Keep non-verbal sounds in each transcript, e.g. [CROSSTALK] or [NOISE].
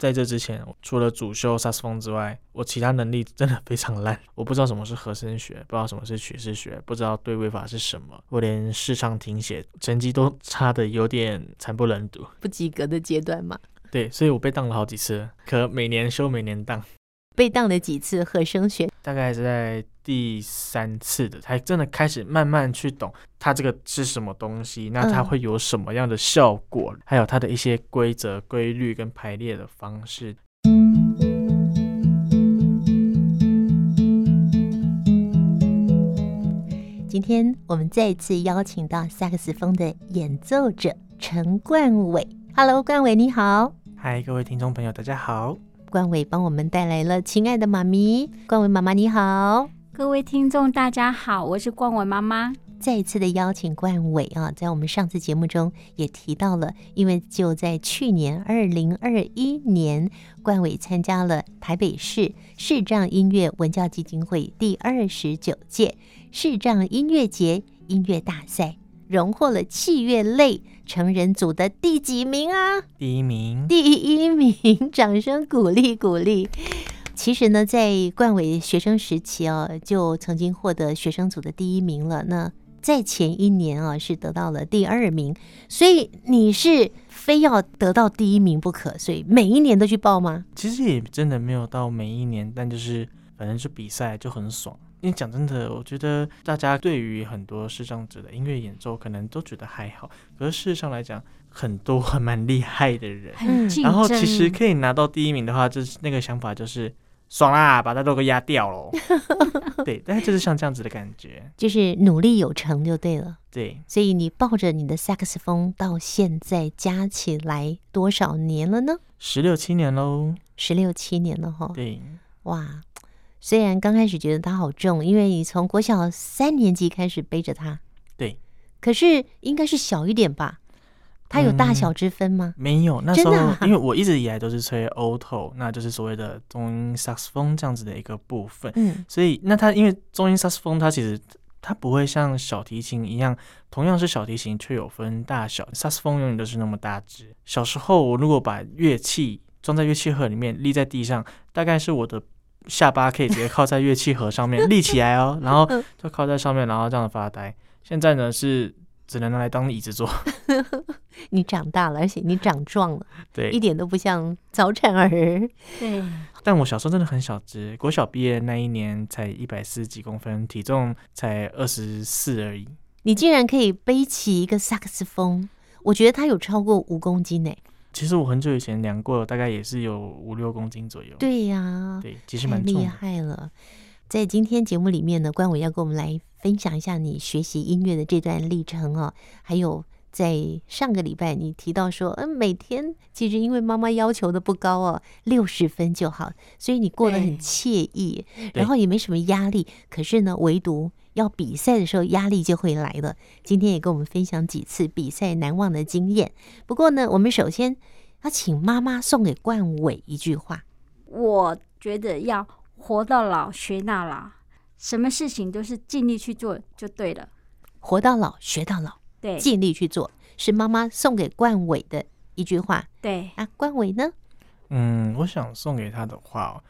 在这之前，除了主修萨克斯风之外，我其他能力真的非常烂。我不知道什么是和声学，不知道什么是曲式学，不知道对位法是什么。我连视唱听写成绩都差的有点惨不忍睹，不及格的阶段嘛。对，所以我被当了好几次，可每年修每年当。被当了几次和声学？大概是在第三次的，才真的开始慢慢去懂它这个是什么东西，那它会有什么样的效果，嗯、还有它的一些规则、规律跟排列的方式。今天我们再次邀请到萨克斯风的演奏者陈冠伟。Hello，冠伟你好。嗨，各位听众朋友，大家好。冠伟帮我们带来了《亲爱的妈咪》，冠伟妈妈你好，各位听众大家好，我是冠伟妈妈。再一次的邀请冠伟啊，在我们上次节目中也提到了，因为就在去年二零二一年，冠伟参加了台北市视障音乐文教基金会第二十九届视障音乐节音乐大赛。荣获了器乐类成人组的第几名啊？第一名，第一名！[LAUGHS] 掌声鼓励鼓励。其实呢，在冠伟学生时期哦，就曾经获得学生组的第一名了。那在前一年啊，是得到了第二名。所以你是非要得到第一名不可，所以每一年都去报吗？其实也真的没有到每一年，但就是反正是比赛就很爽。因为讲真的，我觉得大家对于很多视障者的音乐演奏，可能都觉得还好。可是事实上来讲，很多还蛮厉害的人，然后其实可以拿到第一名的话，就是那个想法就是爽啦，把它都给压掉了。[LAUGHS] 对，但是就是像这样子的感觉，就是努力有成就对了。对，所以你抱着你的萨克斯风到现在加起来多少年了呢？十六七年喽，十六七年了哈。对，哇。虽然刚开始觉得它好重，因为你从国小三年级开始背着它，对，可是应该是小一点吧？它有大小之分吗？嗯、没有，那时候、啊、因为我一直以来都是吹 alto，那就是所谓的中音萨克斯风这样子的一个部分。嗯，所以那它因为中音萨克斯风，它其实它不会像小提琴一样，同样是小提琴却有分大小。萨克斯风永远都是那么大只。小时候我如果把乐器装在乐器盒里面立在地上，大概是我的。下巴可以直接靠在乐器盒上面立起来哦，然后就靠在上面，然后这样发呆。现在呢是只能拿来当椅子坐。[LAUGHS] 你长大了，而且你长壮了，[LAUGHS] 对，一点都不像早产儿。对，但我小时候真的很小只，国小毕业那一年才一百四十几公分，体重才二十四而已。你竟然可以背起一个萨克斯风，我觉得它有超过五公斤呢。其实我很久以前量过，大概也是有五六公斤左右。对呀、啊，对，其实蛮厉害了。在今天节目里面呢，关伟要跟我们来分享一下你学习音乐的这段历程哦。还有在上个礼拜你提到说，嗯，每天其实因为妈妈要求的不高哦，六十分就好，所以你过得很惬意，[LAUGHS] 然后也没什么压力。可是呢，唯独。要比赛的时候，压力就会来了。今天也跟我们分享几次比赛难忘的经验。不过呢，我们首先要请妈妈送给冠伟一句话。我觉得要活到老学到老，什么事情都是尽力去做就对了。活到老学到老，对，尽力去做是妈妈送给冠伟的一句话。对啊，冠伟呢？嗯，我想送给他的话。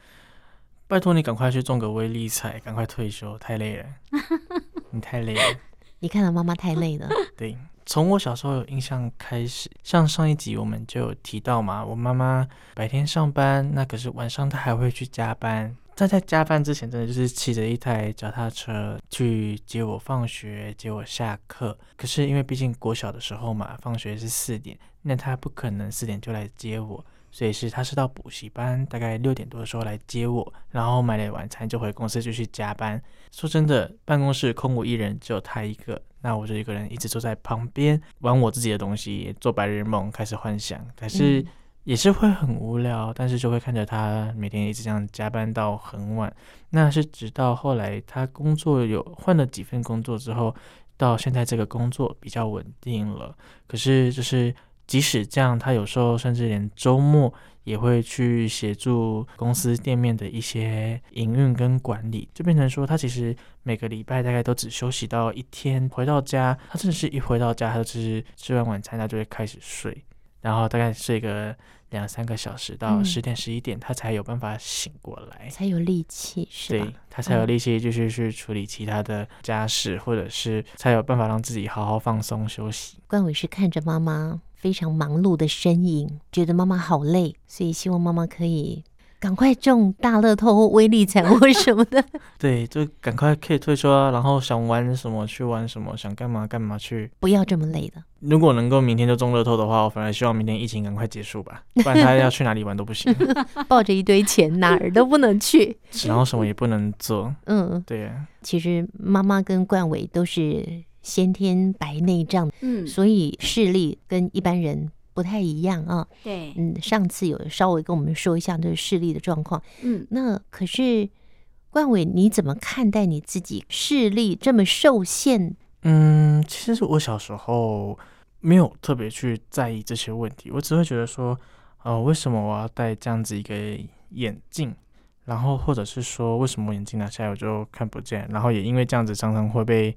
拜托你赶快去中个微利彩，赶快退休，太累了。[LAUGHS] 你太累了。你看到妈妈太累了。[LAUGHS] 对，从我小时候有印象开始，像上一集我们就有提到嘛，我妈妈白天上班，那可是晚上她还会去加班。在在加班之前，真的就是骑着一台脚踏车去接我放学，接我下课。可是因为毕竟国小的时候嘛，放学是四点，那他不可能四点就来接我。所以是他是到补习班，大概六点多的时候来接我，然后买了晚餐就回公司继续加班。说真的，办公室空无一人，只有他一个，那我就一个人一直坐在旁边玩我自己的东西，做白日梦，开始幻想。可是也是会很无聊，但是就会看着他每天一直这样加班到很晚。那是直到后来他工作有换了几份工作之后，到现在这个工作比较稳定了。可是就是。即使这样，他有时候甚至连周末也会去协助公司店面的一些营运跟管理，就变成说他其实每个礼拜大概都只休息到一天。回到家，他真的是一回到家，他就是吃完晚餐，他就会开始睡，然后大概睡个两三个小时到嗯十点十一点，他才有办法醒过来，才有力气，是吧对？他才有力气继续去处理其他的家事，或者是才有办法让自己好好放松休息。冠伟是看着妈妈非常忙碌的身影，觉得妈妈好累，所以希望妈妈可以赶快中大乐透或威力彩或什么的。[LAUGHS] 对，就赶快可以退休啊，然后想玩什么去玩什么，想干嘛干嘛去。不要这么累的。如果能够明天就中乐透的话，我反而希望明天疫情赶快结束吧，[LAUGHS] 不然他要去哪里玩都不行，[LAUGHS] 抱着一堆钱哪儿都不能去。然后什么也不能做。嗯，对啊，其实妈妈跟冠伟都是先天白内障，嗯，所以视力跟一般人不太一样啊。对，嗯，上次有稍微跟我们说一下这个视力的状况。嗯，那可是冠伟，你怎么看待你自己视力这么受限？嗯，其实我小时候没有特别去在意这些问题，我只会觉得说，呃，为什么我要戴这样子一个眼镜？然后或者是说，为什么我眼镜拿下来我就看不见？然后也因为这样子，常常会被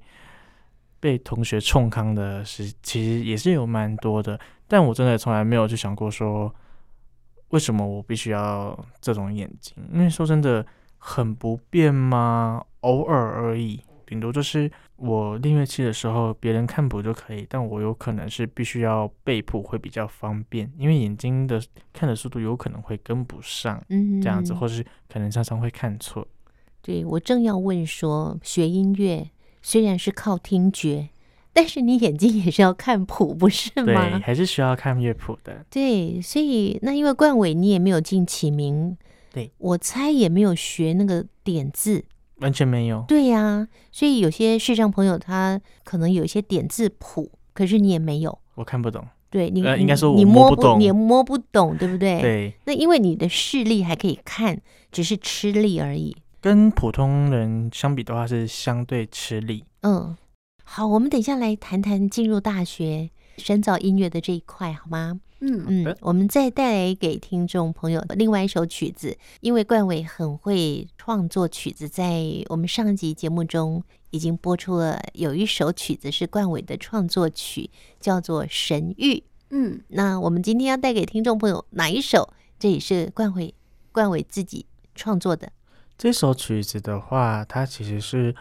被同学冲康的是，其实也是有蛮多的。但我真的从来没有去想过说，为什么我必须要这种眼睛？因为说真的，很不便吗？偶尔而已，顶多就是我练乐器的时候，别人看谱就可以，但我有可能是必须要背谱会比较方便，因为眼睛的看的速度有可能会跟不上，嗯，这样子，或是可能常常会看错。对，我正要问说，学音乐虽然是靠听觉，但是你眼睛也是要看谱，不是对，吗？还是需要看乐谱的。对，所以那因为冠伟你也没有进启明，对，我猜也没有学那个点字，完全没有。对呀、所以有些视障朋友他可能有一些点字谱，可是你也没有。我看不懂。对你，呃应该说我你摸摸不懂你也摸不懂，对不对？。对，那因为你的视力还可以看，只是吃力而已。跟普通人相比的话，是相对吃力。嗯，好，我们等一下来谈谈进入大学深造音乐的这一块，好吗？嗯，嗯，我们再带来给听众朋友另外一首曲子，因为冠伟很会创作曲子，在我们上一集节目中已经播出了，有一首曲子是冠伟的创作曲，叫做《神域》。嗯，那我们今天要带给听众朋友哪一首？这也是冠伟冠伟自己创作的。这首曲子的话，它其实是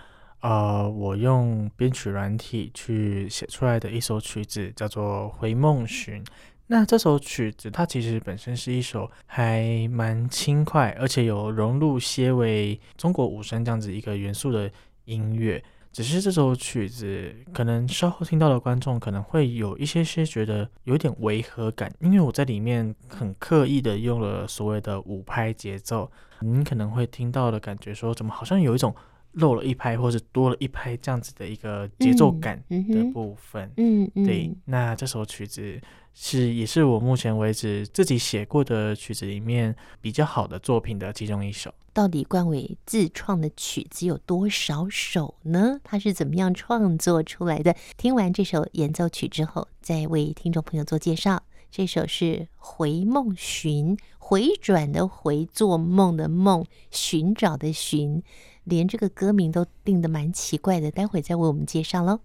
呃，我用编曲软体去写出来的一首曲子，叫做《回梦寻》。那这首曲子，它其实本身是一首还蛮轻快，而且有融入些微中国五声这样子一个元素的音乐。只是这首曲子，可能稍后听到的观众可能会有一些些觉得有点违和感，因为我在里面很刻意的用了所谓的五拍节奏。你可能会听到的感觉说，怎么好像有一种漏了一拍，或是多了一拍这样子的一个节奏感的部分。嗯嗯，对，那这首曲子是也是我目前为止自己写过的曲子里面比较好的作品的其中一首。到底冠伟自创的曲子有多少首呢？他是怎么样创作出来的？听完这首演奏曲之后，再为听众朋友做介绍。这首是《回梦寻》，回转的回，做梦的梦，寻找的寻，连这个歌名都定的蛮奇怪的。待会再为我们介绍喽。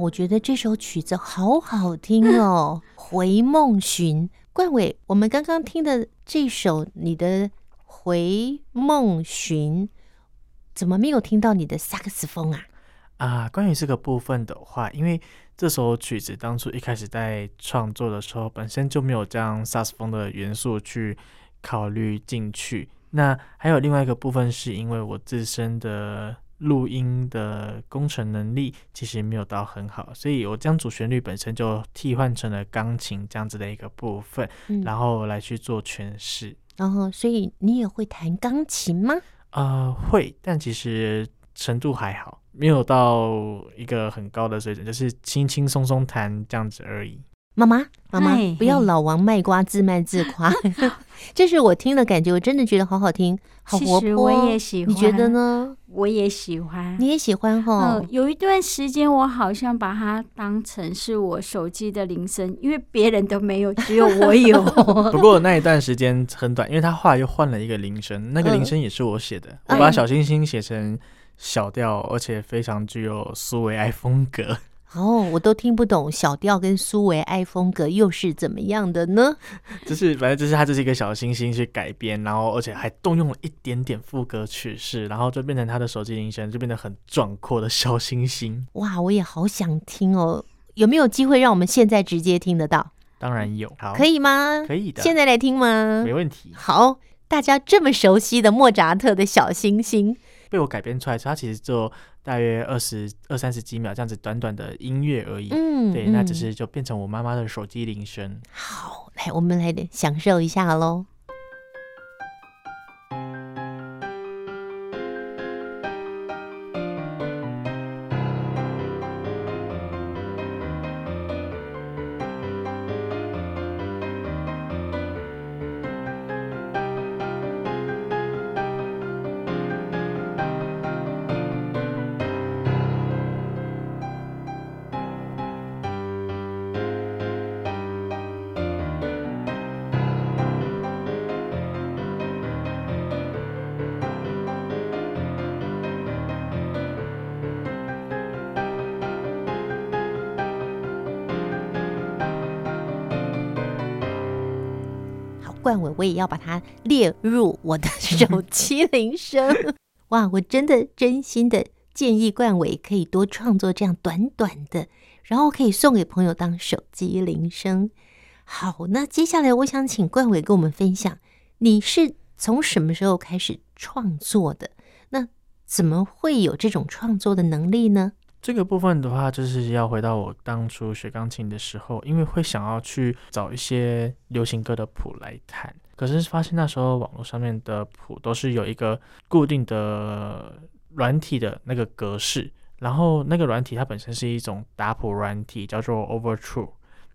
我觉得这首曲子好好听哦，《回梦寻》。冠伟，我们刚刚听的这首你的《回梦寻》，怎么没有听到你的萨克斯风啊？啊，关于这个部分的话，因为这首曲子当初一开始在创作的时候，本身就没有将萨克斯风的元素去考虑进去。那还有另外一个部分，是因为我自身的录音的工程能力其实没有到很好，所以我将主旋律本身就替换成了钢琴这样子的一个部分，嗯、然后来去做诠释。然后，所以你也会弹钢琴吗？呃，会，但其实程度还好，没有到一个很高的水准，就是轻轻松松弹这样子而已。妈妈，妈妈，不要老王卖瓜，自卖自夸。[LAUGHS] 这是我听的感觉，我真的觉得好好听，好活泼。我也喜欢，你觉得呢？我也喜欢，你也喜欢哈、嗯。有一段时间，我好像把它当成是我手机的铃声，因为别人都没有，只有我有。[LAUGHS] 不过那一段时间很短，因为他后来又换了一个铃声，那个铃声也是我写的。嗯、我把小星星写成小调，而且非常具有苏维埃风格。哦，我都听不懂小调跟苏维埃风格又是怎么样的呢？[LAUGHS] 就是反正就是他就是一个小星星去改编，然后而且还动用了一点点副歌曲式，然后就变成他的手机铃声，就变得很壮阔的小星星。哇，我也好想听哦，有没有机会让我们现在直接听得到？当然有，好，可以吗？可以的，现在来听吗？没问题。好，大家这么熟悉的莫扎特的小星星。被我改编出来，它其实就大约二十二三十几秒这样子短短的音乐而已。嗯，对，那只是就变成我妈妈的手机铃声。好，来，我们来享受一下喽。我也要把它列入我的 [LAUGHS] 手机铃声。哇，我真的真心的建议冠伟可以多创作这样短短的，然后可以送给朋友当手机铃声。好，那接下来我想请冠伟跟我们分享，你是从什么时候开始创作的？那怎么会有这种创作的能力呢？这个部分的话，就是要回到我当初学钢琴的时候，因为会想要去找一些流行歌的谱来弹，可是发现那时候网络上面的谱都是有一个固定的软体的那个格式，然后那个软体它本身是一种打谱软体，叫做 Overture。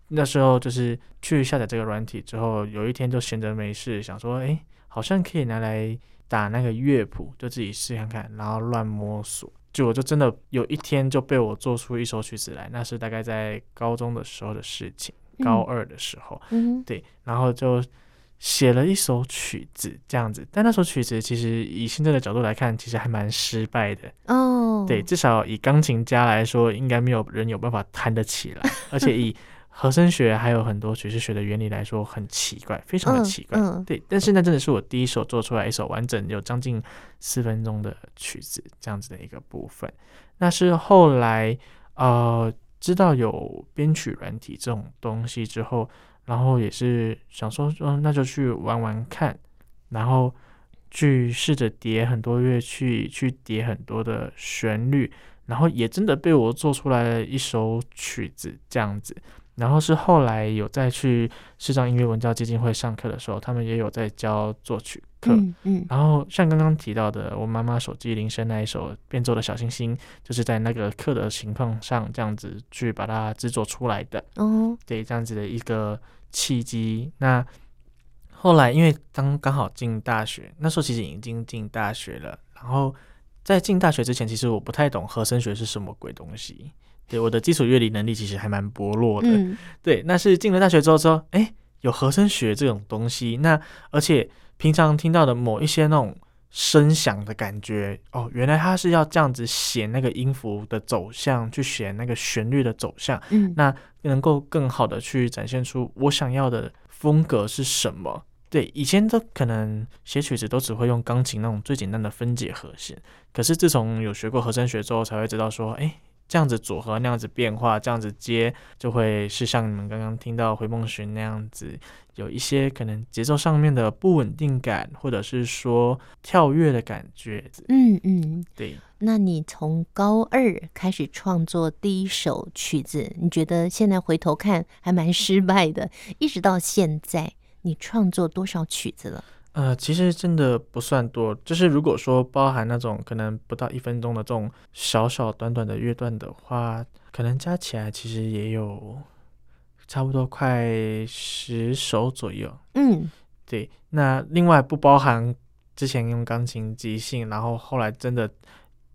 那时候就是去下载这个软体之后，有一天就闲着没事，想说，哎，好像可以拿来打那个乐谱，就自己试看看，然后乱摸索。就我就真的有一天就被我做出一首曲子来，那是大概在高中的时候的事情，嗯、高二的时候，嗯，对，然后就写了一首曲子这样子。但那首曲子其实以现在的角度来看，其实还蛮失败的哦。对，至少以钢琴家来说，应该没有人有办法弹得起来，而且以。和声学还有很多爵士学的原理来说很奇怪，非常的奇怪。嗯嗯、对，但是那真的是我第一首做出来一首完整有将近四分钟的曲子，这样子的一个部分。那是后来呃知道有编曲软体这种东西之后，然后也是想说，嗯，那就去玩玩看，然后去试着叠很多乐器，去叠很多的旋律，然后也真的被我做出来了一首曲子这样子。然后是后来有再去市上音乐文教基金会上课的时候，他们也有在教作曲课。嗯，嗯，然后像刚刚提到的，我妈妈手机铃声那一首变奏的小星星，就是在那个课的情况上这样子去把它制作出来的。哦，对，这样子的一个契机。那后来因为刚刚好进大学，那时候其实已经进大学了。然后在进大学之前，其实我不太懂和声学是什么鬼东西。对，我的基础乐理能力其实还蛮薄弱的。嗯、对，那是进了大学之后说，哎，有和声学这种东西。那而且平常听到的某一些那种声响的感觉哦，原来它是要这样子写那个音符的走向，去写那个旋律的走向，嗯，那能够更好的去展现出我想要的风格是什么。对，以前都可能写曲子都只会用钢琴那种最简单的分解和弦，可是自从有学过和声学之后，才会知道说，哎。这样子组合，那样子变化，这样子接，就会是像你们刚刚听到《回梦寻》那样子，有一些可能节奏上面的不稳定感，或者是说跳跃的感觉。嗯嗯，对。那你从高二开始创作第一首曲子，你觉得现在回头看还蛮失败的，一直到现在，你创作多少曲子了？呃，其实真的不算多，就是如果说包含那种可能不到一分钟的这种小小短短的乐段的话，可能加起来其实也有差不多快十首左右。嗯，对。那另外不包含之前用钢琴即兴，然后后来真的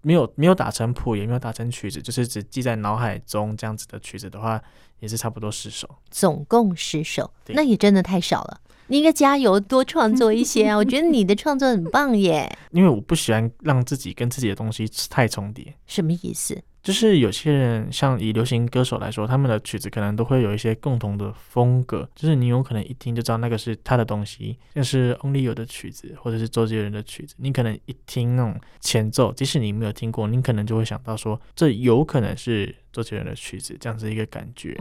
没有没有打成谱，也没有打成曲子，就是只记在脑海中这样子的曲子的话，也是差不多十首。总共十首，那也真的太少了。你应该加油，多创作一些啊！[LAUGHS] 我觉得你的创作很棒耶。因为我不喜欢让自己跟自己的东西太重叠。什么意思？就是有些人，像以流行歌手来说，他们的曲子可能都会有一些共同的风格，就是你有可能一听就知道那个是他的东西，像是 Only You 的曲子，或者是周杰伦的曲子，你可能一听那种前奏，即使你没有听过，你可能就会想到说，这有可能是周杰伦的曲子，这样子一个感觉。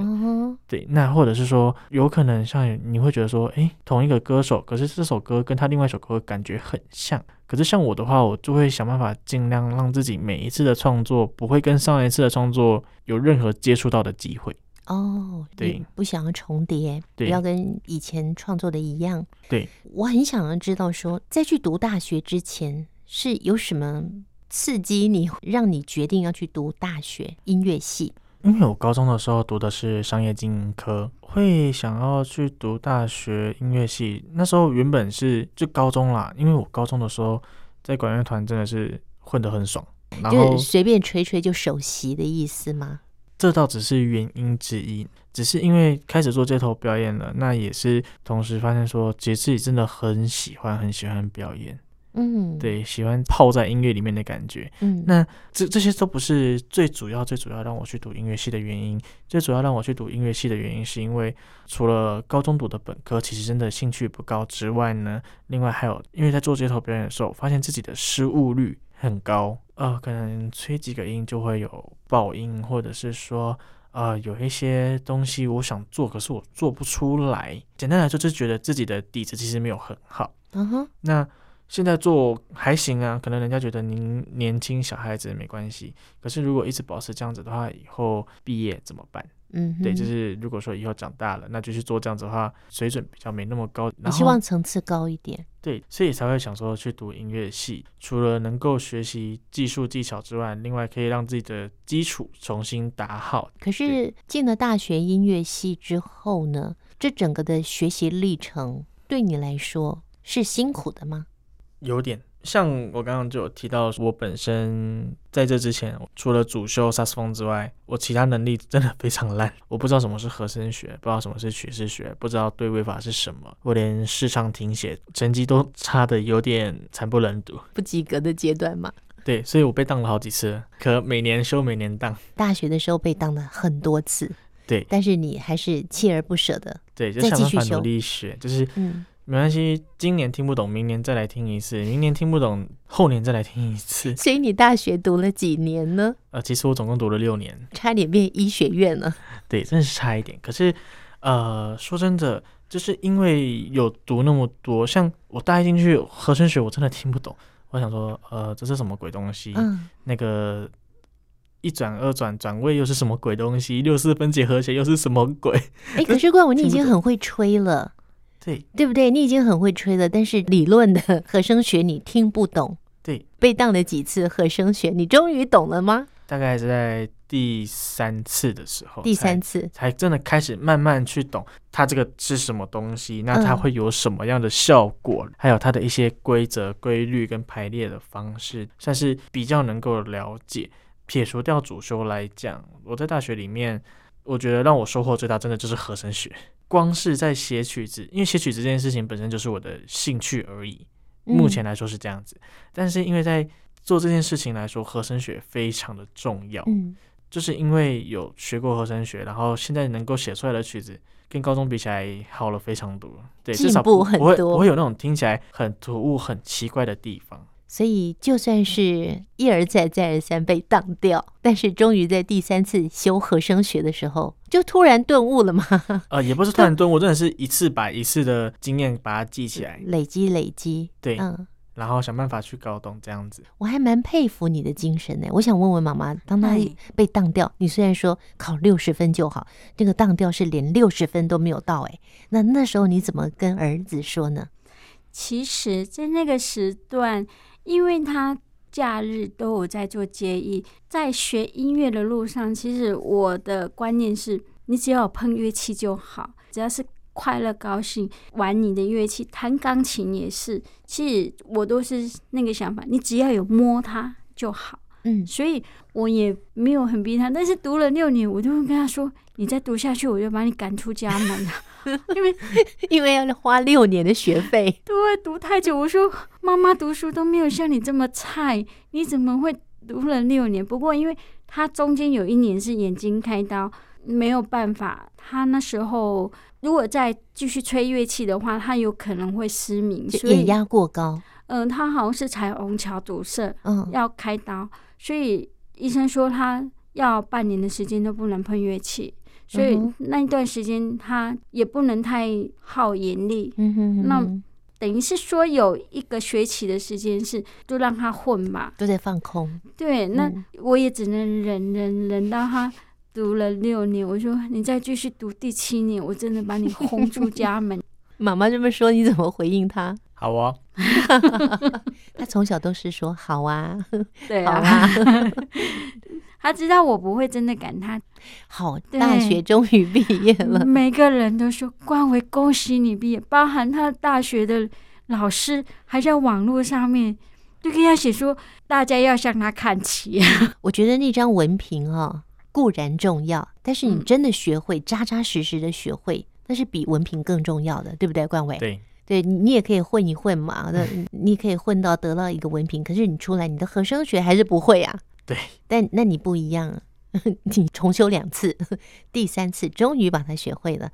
对，那或者是说，有可能像你会觉得说，诶，同一个歌手，可是这首歌跟他另外一首歌感觉很像。可是像我的话，我就会想办法尽量让自己每一次的创作不会跟上一次的创作有任何接触到的机会。哦，对，不想要重叠，对，不要跟以前创作的一样。对，我很想要知道说，在去读大学之前是有什么刺激你，让你决定要去读大学音乐系？因为我高中的时候读的是商业经营科，会想要去读大学音乐系。那时候原本是就高中啦，因为我高中的时候在管乐团真的是混得很爽，然后就是随便吹吹就首席的意思吗？这倒只是原因之一，只是因为开始做街头表演了，那也是同时发现说，其实自己真的很喜欢很喜欢表演。嗯，对，喜欢泡在音乐里面的感觉。嗯，那这这些都不是最主要、最主要让我去读音乐系的原因。最主要让我去读音乐系的原因，是因为除了高中读的本科，其实真的兴趣不高之外呢，另外还有，因为在做街头表演的时候，发现自己的失误率很高。呃，可能吹几个音就会有爆音，或者是说，呃，有一些东西我想做，可是我做不出来。简单来说，就是觉得自己的底子其实没有很好。嗯哼，那。现在做还行啊，可能人家觉得您年轻小孩子没关系，可是如果一直保持这样子的话，以后毕业怎么办？嗯，对，就是如果说以后长大了，那就去做这样子的话，水准比较没那么高。你希望层次高一点？对，所以才会想说去读音乐系，除了能够学习技术技巧之外，另外可以让自己的基础重新打好。可是进了大学音乐系之后呢，这整个的学习历程对你来说是辛苦的吗？有点像我刚刚就有提到，我本身在这之前，除了主修萨斯风之外，我其他能力真的非常烂。[LAUGHS] 我不知道什么是和声学，不知道什么是曲式学，不知道对位法是什么。我连视唱听写成绩都差的有点惨不忍睹，不及格的阶段嘛。对，所以我被当了好几次，可每年修每年当。大学的时候被当了很多次，对，但是你还是锲而不舍的，对，就想办法努力学，就是嗯。没关系，今年听不懂，明年再来听一次；明年听不懂，后年再来听一次。[LAUGHS] 所以你大学读了几年呢？呃，其实我总共读了六年，差点变医学院了。对，真的是差一点。可是，呃，说真的，就是因为有读那么多，像我大一进去和声学，我真的听不懂。我想说，呃，这是什么鬼东西？嗯，那个一转二转转位又是什么鬼东西？六四分解和弦又是什么鬼？哎，可是怪我，你已经 [LAUGHS] 很会吹了。对，对不对？你已经很会吹了，但是理论的和声学你听不懂。对，被当了几次和声学，你终于懂了吗？大概是在第三次的时候，第三次才真的开始慢慢去懂它这个是什么东西，那它会有什么样的效果，嗯、还有它的一些规则、规律跟排列的方式，算是比较能够了解。撇除掉主修来讲，我在大学里面，我觉得让我收获最大，真的就是和声学。光是在写曲子，因为写曲子这件事情本身就是我的兴趣而已。目前来说是这样子。但是因为在做这件事情来说，和声学非常的重要。嗯，就是因为有学过和声学，然后现在能够写出来的曲子，跟高中比起来好了非常多。对，至少不会不会有那种听起来很突兀、很奇怪的地方。所以就算是一而再、再而三被当掉，但是终于在第三次修和声学的时候，就突然顿悟了吗？[LAUGHS] 呃，也不是突然顿悟，真的是一次把一次的经验把它记起来，[LAUGHS] 累积累积。对，嗯。然后想办法去搞懂这样子，我还蛮佩服你的精神呢。我想问问妈妈，当他被当掉，你虽然说考六十分就好，这个当掉是连六十分都没有到哎，那那时候你怎么跟儿子说呢？其实，在那个时段，因为他假日都有在做接艺，在学音乐的路上，其实我的观念是，你只要有碰乐器就好，只要是。快乐、高兴，玩你的乐器，弹钢琴也是。其实我都是那个想法，你只要有摸它就好。嗯，所以我也没有很逼他。但是读了六年，我就会跟他说：“你再读下去，我就把你赶出家门了。” [LAUGHS] 因为因为要花六年的学费，对，读太久。我说：“妈妈读书都没有像你这么菜，你怎么会读了六年？”不过，因为他中间有一年是眼睛开刀，没有办法。他那时候。如果再继续吹乐器的话，他有可能会失明，所以眼压过高。嗯、呃，他好像是彩虹桥堵塞，嗯，要开刀，所以医生说他要半年的时间都不能碰乐器，所以那一段时间他也不能太耗眼力。嗯哼，哼，那等于是说有一个学期的时间是都让他混吧，都在放空。对，那我也只能忍忍忍到他。读了六年，我说你再继续读第七年，我真的把你轰出家门。[LAUGHS] 妈妈这么说，你怎么回应他？好啊，[LAUGHS] 他从小都是说好啊，对啊，啊 [LAUGHS] 他知道我不会真的赶他。好，大学终于毕业了，每个人都说冠伟恭喜你毕业，包含他大学的老师还在网络上面就跟他写说，大家要向他看齐。[LAUGHS] 我觉得那张文凭啊。固然重要，但是你真的学会，扎扎实实的学会，那是比文凭更重要的，对不对，冠伟？对，对你也可以混一混嘛，那你可以混到得到一个文凭，可是你出来，你的和声学还是不会啊。对，但那你不一样，[LAUGHS] 你重修两次，[LAUGHS] 第三次终于把它学会了。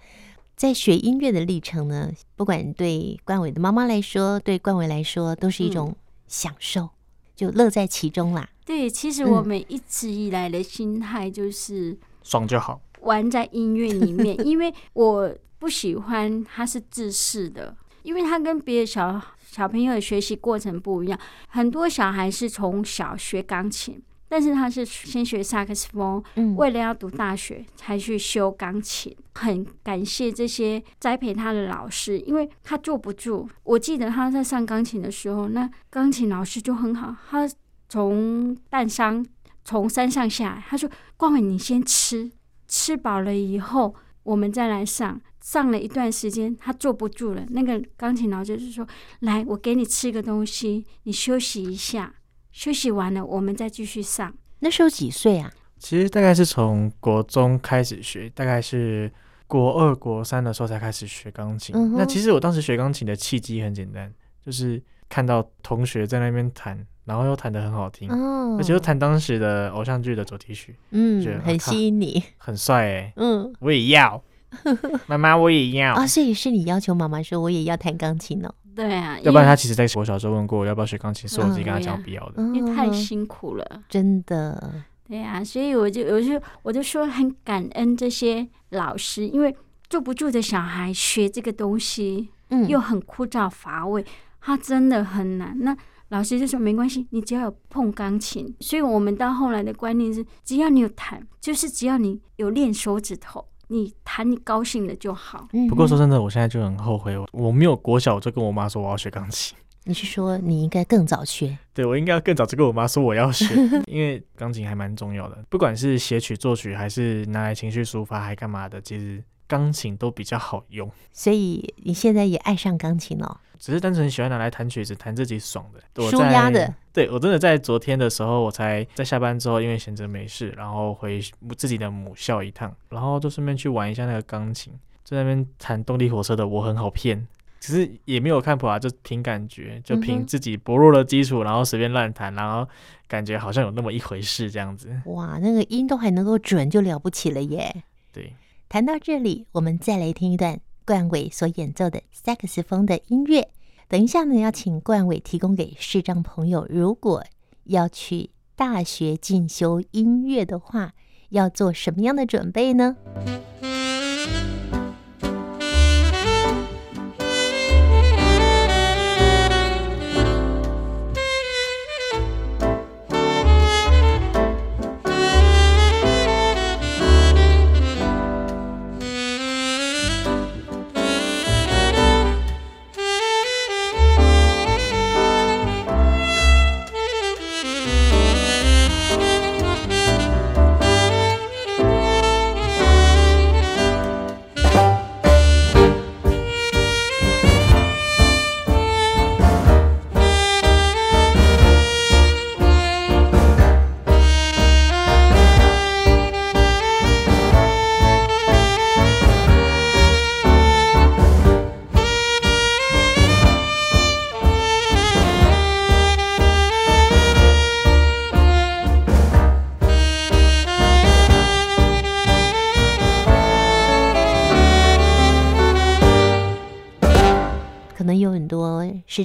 在学音乐的历程呢，不管对冠伟的妈妈来说，对冠伟来说，都是一种享受，嗯、就乐在其中啦。对，其实我们一直以来的心态就是爽就好，玩在音乐里面。因为我不喜欢他是制式的，因为他跟别的小小朋友的学习过程不一样。很多小孩是从小学钢琴，但是他是先学萨克斯风，为了要读大学才去修钢琴。很感谢这些栽培他的老师，因为他坐不住。我记得他在上钢琴的时候，那钢琴老师就很好，他。从淡商从山上下来，他说：“光伟，你先吃，吃饱了以后，我们再来上。”上了一段时间，他坐不住了。那个钢琴老师就说：“来，我给你吃个东西，你休息一下。休息完了，我们再继续上。”那时候几岁啊？其实大概是从国中开始学，大概是国二、国三的时候才开始学钢琴。嗯、那其实我当时学钢琴的契机很简单，就是看到同学在那边弹。然后又弹得很好听，哦、而且又弹当时的偶像剧的主题曲，嗯，觉得很吸引你，很帅哎、欸，嗯，我也要，[LAUGHS] 妈妈我也要啊、哦，所以是你要求妈妈说我也要弹钢琴哦，对啊，要不然他其实在我小时候问过我要不要学钢琴，是我自己跟他讲不要的，因为太辛苦了，真的，对啊，所以我就我就我就说很感恩这些老师，因为坐不住的小孩学这个东西，嗯，又很枯燥乏味，他真的很难，那。老师就说没关系，你只要有碰钢琴，所以我们到后来的观念是，只要你有弹，就是只要你有练手指头，你弹你高兴的就好。不过说真的，我现在就很后悔，我没有国小就跟我妈说我要学钢琴。你是说你应该更早学？对，我应该要更早就跟我妈说我要学，[LAUGHS] 因为钢琴还蛮重要的，不管是写曲作曲，还是拿来情绪抒发，还干嘛的，其实钢琴都比较好用。所以你现在也爱上钢琴了？只是单纯喜欢拿来弹曲子，弹自己爽的，舒压的。对，我真的在昨天的时候，我才在下班之后，因为闲着没事，然后回自己的母校一趟，然后就顺便去玩一下那个钢琴，在那边弹动力火车的《我很好骗》，其实也没有看谱啊，就凭感觉，就凭自己薄弱的基础，然后随便乱弹，然后感觉好像有那么一回事这样子。哇，那个音都还能够准，就了不起了耶！对，谈到这里，我们再来听一段冠伟所演奏的萨克斯风的音乐。等一下呢，要请冠伟提供给视障朋友，如果要去大学进修音乐的话，要做什么样的准备呢？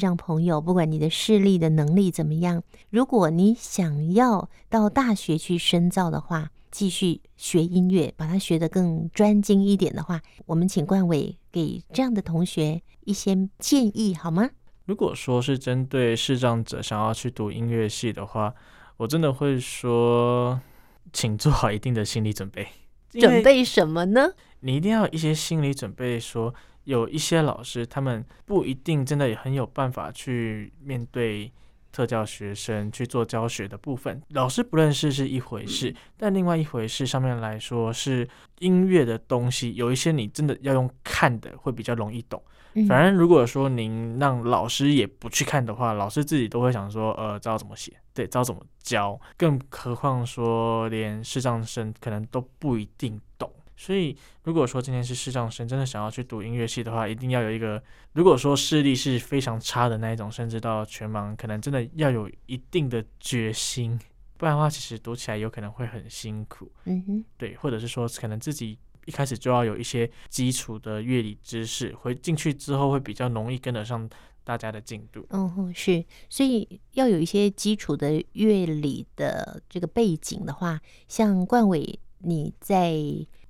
障朋友，不管你的视力的能力怎么样，如果你想要到大学去深造的话，继续学音乐，把它学得更专精一点的话，我们请冠伟给这样的同学一些建议好吗？如果说是针对视障者想要去读音乐系的话，我真的会说，请做好一定的心理准备。准备什么呢？你一定要有一些心理准备，说。有一些老师，他们不一定真的也很有办法去面对特教学生去做教学的部分。老师不认识是一回事，但另外一回事上面来说是音乐的东西，有一些你真的要用看的会比较容易懂。反正如果说您让老师也不去看的话，老师自己都会想说，呃，知道怎么写，对，知道怎么教，更何况说连视障生可能都不一定懂。所以，如果说今天是视障生，真的想要去读音乐系的话，一定要有一个，如果说视力是非常差的那一种，甚至到全盲，可能真的要有一定的决心，不然的话，其实读起来有可能会很辛苦。嗯哼，对，或者是说，可能自己一开始就要有一些基础的乐理知识，回进去之后会比较容易跟得上大家的进度。嗯哼，是，所以要有一些基础的乐理的这个背景的话，像冠纬，你在。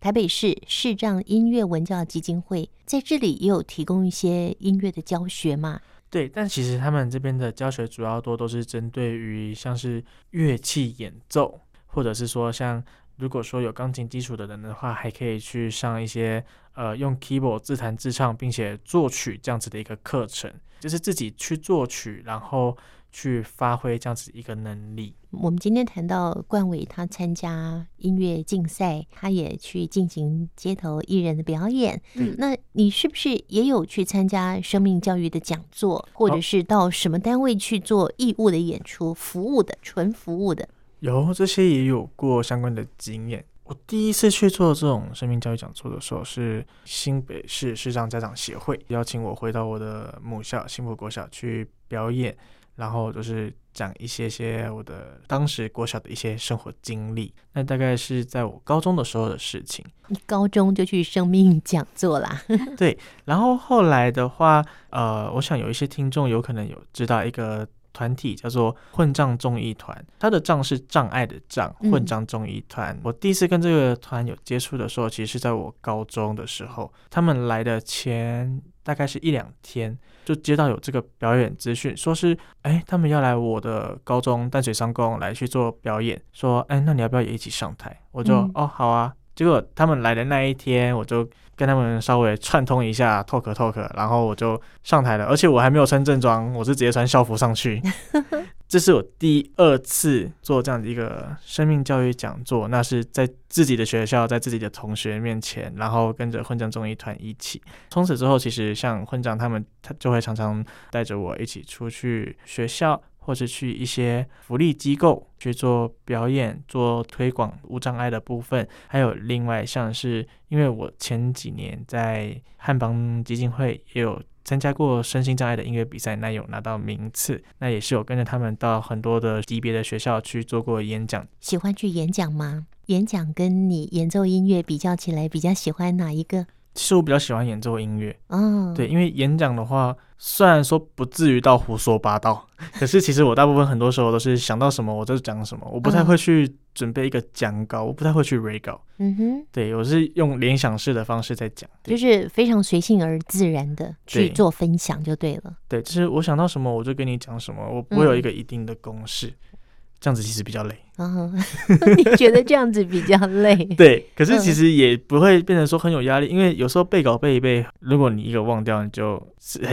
台北市视障音乐文教基金会在这里也有提供一些音乐的教学嘛？对，但其实他们这边的教学主要多都是针对于像是乐器演奏，或者是说像如果说有钢琴基础的人的话，还可以去上一些呃用 keyboard 自弹自唱并且作曲这样子的一个课程，就是自己去作曲，然后。去发挥这样子一个能力。我们今天谈到冠伟，他参加音乐竞赛，他也去进行街头艺人的表演。嗯，那你是不是也有去参加生命教育的讲座，或者是到什么单位去做义务的演出、服务的、纯服务的？有这些也有过相关的经验。我第一次去做这种生命教育讲座的时候，是新北市市长家长协会邀请我回到我的母校新北国小去表演。然后就是讲一些些我的当时国小的一些生活经历，那大概是在我高中的时候的事情。你高中就去生命 [LAUGHS] 讲座啦？[LAUGHS] 对。然后后来的话，呃，我想有一些听众有可能有知道一个团体叫做混账综艺团，它的障是障碍的障，混账综艺团。嗯。我第一次跟这个团有接触的时候，其实是在我高中的时候，他们来的前大概是一两天。就接到有这个表演资讯，说是哎，他们要来我的高中淡水商工来去做表演，说哎，那你要不要也一起上台？我就、嗯、哦好啊。结果他们来的那一天，我就跟他们稍微串通一下，talk talk，然后我就上台了，而且我还没有穿正装，我是直接穿校服上去。[LAUGHS] 这是我第二次做这样的一个生命教育讲座，那是在自己的学校，在自己的同学面前，然后跟着混障综艺团一起。从此之后，其实像混障他们，他就会常常带着我一起出去学校。或者去一些福利机构去做表演、做推广无障碍的部分，还有另外像是，因为我前几年在汉邦基金会也有参加过身心障碍的音乐比赛，那有拿到名次，那也是有跟着他们到很多的级别的学校去做过演讲。喜欢去演讲吗？演讲跟你演奏音乐比较起来，比较喜欢哪一个？其实我比较喜欢演奏音乐，哦，对，因为演讲的话，虽然说不至于到胡说八道，[LAUGHS] 可是其实我大部分很多时候都是想到什么我就讲什么，我不太会去准备一个讲稿，我不太会去 re 稿，嗯哼，对，我是用联想式的方式在讲，就是非常随性而自然的去做分享就对了，对，就是我想到什么我就跟你讲什么，我不会有一个一定的公式。嗯这样子其实比较累，哦，[LAUGHS] 你觉得这样子比较累？[LAUGHS] 对，可是其实也不会变成说很有压力，因为有时候背稿背一背，如果你一个忘掉，你就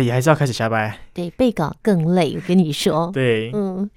也还是要开始瞎掰。对，背稿更累，我跟你说。对，嗯，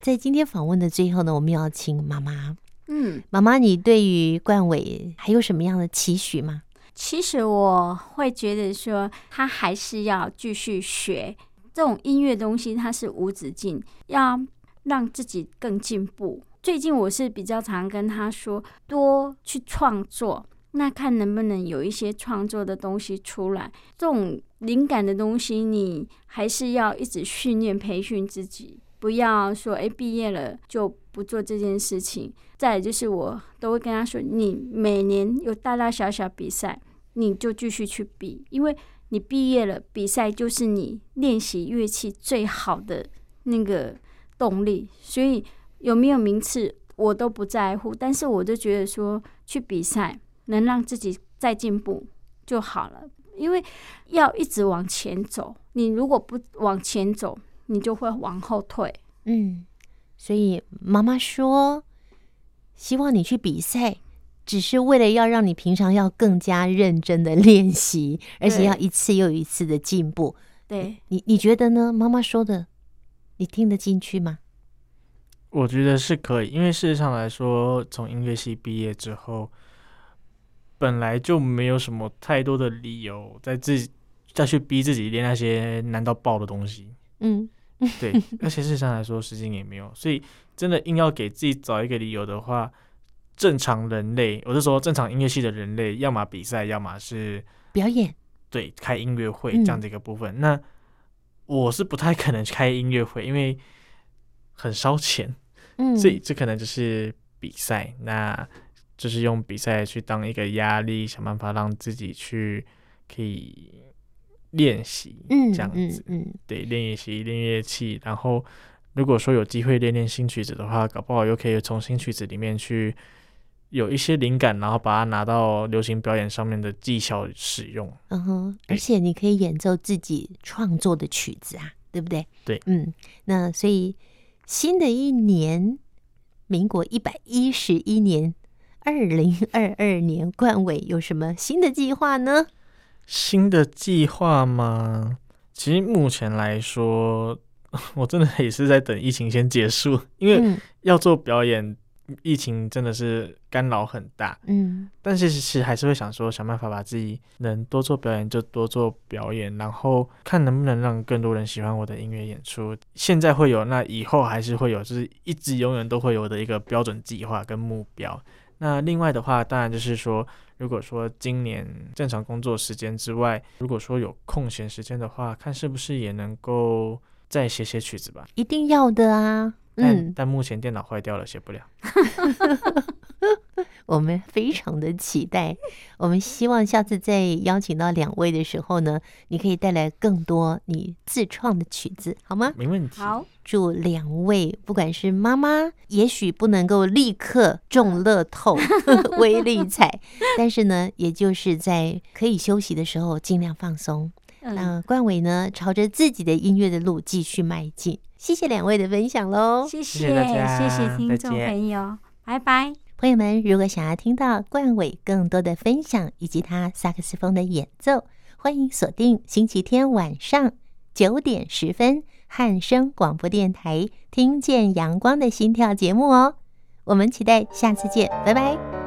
在今天访问的最后呢，我们要请妈妈，嗯，妈妈，你对于冠伟还有什么样的期许吗？其实我会觉得说，他还是要继续学这种音乐东西，它是无止境，要。让自己更进步。最近我是比较常跟他说，多去创作，那看能不能有一些创作的东西出来。这种灵感的东西，你还是要一直训练、培训自己，不要说诶，毕业了就不做这件事情。再就是，我都会跟他说，你每年有大大小小比赛，你就继续去比，因为你毕业了，比赛就是你练习乐器最好的那个。动力，所以有没有名次我都不在乎，但是我就觉得说去比赛能让自己再进步就好了，因为要一直往前走，你如果不往前走，你就会往后退。嗯，所以妈妈说，希望你去比赛，只是为了要让你平常要更加认真的练习，而且要一次又一次的进步。对，你你觉得呢？妈妈说的。你听得进去吗？我觉得是可以，因为事实上来说，从音乐系毕业之后，本来就没有什么太多的理由在自己再去逼自己练那些难到爆的东西。嗯，[LAUGHS] 对，[LAUGHS] 而且事实上来说，时间也没有，所以真的硬要给自己找一个理由的话，正常人类，我是说正常音乐系的人类，要么比赛，要么是表演，对，开音乐会这样的一个部分。嗯、那我是不太可能开音乐会，因为很烧钱，嗯，所以这可能就是比赛，那就是用比赛去当一个压力，想办法让自己去可以练习，嗯，这样子，嗯，嗯嗯对，练习练乐器，然后如果说有机会练练新曲子的话，搞不好又可以从新曲子里面去。有一些灵感，然后把它拿到流行表演上面的技巧使用。嗯哼，而且你可以演奏自己创作的曲子啊，对不对？对，嗯，那所以新的一年，民国一百一十一年，二零二二年，冠伟有什么新的计划呢？新的计划吗？其实目前来说，[LAUGHS] 我真的也是在等疫情先结束，[LAUGHS] 因为要做表演。疫情真的是干扰很大，嗯，但是其实还是会想说，想办法把自己能多做表演就多做表演，然后看能不能让更多人喜欢我的音乐演出。现在会有，那以后还是会有，就是一直永远都会有的一个标准计划跟目标。那另外的话，当然就是说，如果说今年正常工作时间之外，如果说有空闲时间的话，看是不是也能够再写写曲子吧。一定要的啊。但嗯，但目前电脑坏掉了，写不了。[LAUGHS] [LAUGHS] 我们非常的期待，我们希望下次再邀请到两位的时候呢，你可以带来更多你自创的曲子，好吗？没问题。好，祝两位，不管是妈妈，也许不能够立刻中乐透、[LAUGHS] 微利彩，但是呢，也就是在可以休息的时候尽量放松。那冠伟呢，朝着自己的音乐的路继续迈进。谢谢两位的分享喽，谢谢，谢谢听众朋友，拜拜。朋友们，如果想要听到冠伟更多的分享以及他萨克斯风的演奏，欢迎锁定星期天晚上九点十分汉声广播电台《听见阳光的心跳》节目哦。我们期待下次见，拜拜。